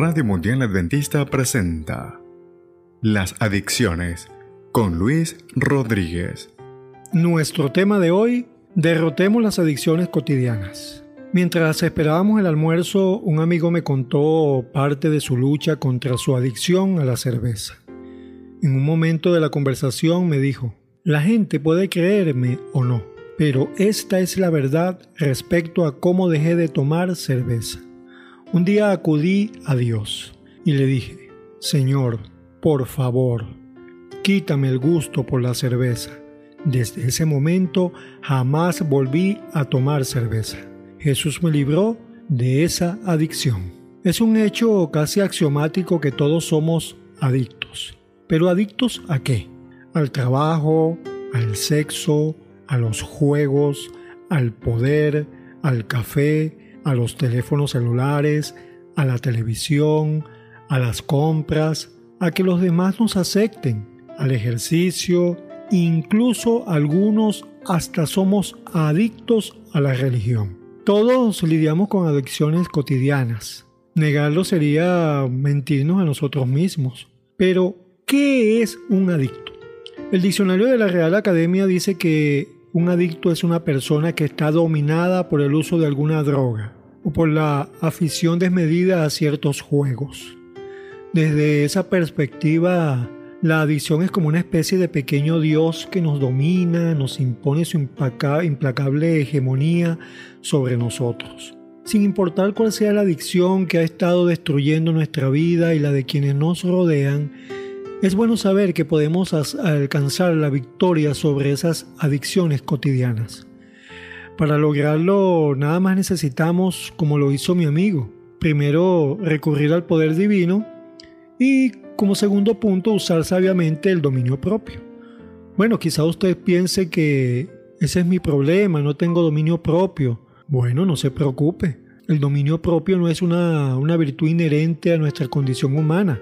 Radio Mundial Adventista presenta Las Adicciones con Luis Rodríguez. Nuestro tema de hoy, derrotemos las adicciones cotidianas. Mientras esperábamos el almuerzo, un amigo me contó parte de su lucha contra su adicción a la cerveza. En un momento de la conversación me dijo, la gente puede creerme o no, pero esta es la verdad respecto a cómo dejé de tomar cerveza. Un día acudí a Dios y le dije, Señor, por favor, quítame el gusto por la cerveza. Desde ese momento jamás volví a tomar cerveza. Jesús me libró de esa adicción. Es un hecho casi axiomático que todos somos adictos. ¿Pero adictos a qué? Al trabajo, al sexo, a los juegos, al poder, al café, a los teléfonos celulares, a la televisión, a las compras, a que los demás nos acepten, al ejercicio, incluso algunos hasta somos adictos a la religión. Todos lidiamos con adicciones cotidianas. Negarlo sería mentirnos a nosotros mismos. Pero, ¿qué es un adicto? El diccionario de la Real Academia dice que un adicto es una persona que está dominada por el uso de alguna droga o por la afición desmedida a ciertos juegos. Desde esa perspectiva, la adicción es como una especie de pequeño Dios que nos domina, nos impone su implacable hegemonía sobre nosotros. Sin importar cuál sea la adicción que ha estado destruyendo nuestra vida y la de quienes nos rodean, es bueno saber que podemos alcanzar la victoria sobre esas adicciones cotidianas. Para lograrlo nada más necesitamos, como lo hizo mi amigo, primero recurrir al poder divino y como segundo punto usar sabiamente el dominio propio. Bueno, quizá usted piense que ese es mi problema, no tengo dominio propio. Bueno, no se preocupe. El dominio propio no es una, una virtud inherente a nuestra condición humana,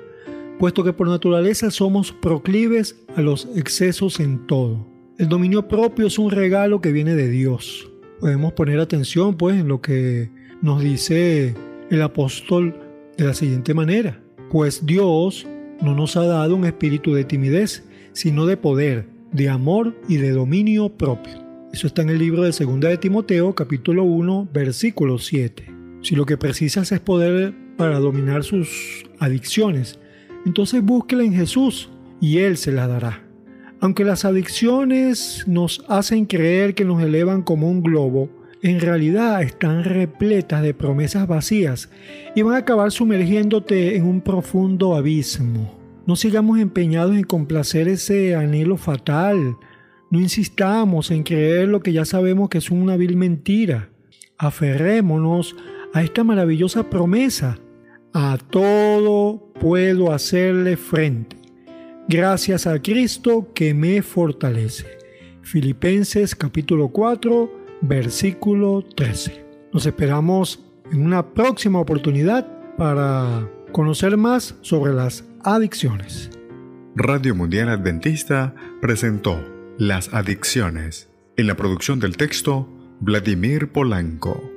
puesto que por naturaleza somos proclives a los excesos en todo. El dominio propio es un regalo que viene de Dios. Podemos poner atención pues en lo que nos dice el apóstol de la siguiente manera pues Dios no nos ha dado un espíritu de timidez, sino de poder, de amor y de dominio propio. Eso está en el libro de 2 de Timoteo, capítulo 1, versículo 7. Si lo que precisas es poder para dominar sus adicciones, entonces búsquela en Jesús y Él se la dará. Aunque las adicciones nos hacen creer que nos elevan como un globo, en realidad están repletas de promesas vacías y van a acabar sumergiéndote en un profundo abismo. No sigamos empeñados en complacer ese anhelo fatal. No insistamos en creer lo que ya sabemos que es una vil mentira. Aferrémonos a esta maravillosa promesa. A todo puedo hacerle frente. Gracias a Cristo que me fortalece. Filipenses capítulo 4 versículo 13. Nos esperamos en una próxima oportunidad para conocer más sobre las adicciones. Radio Mundial Adventista presentó Las Adicciones. En la producción del texto, Vladimir Polanco.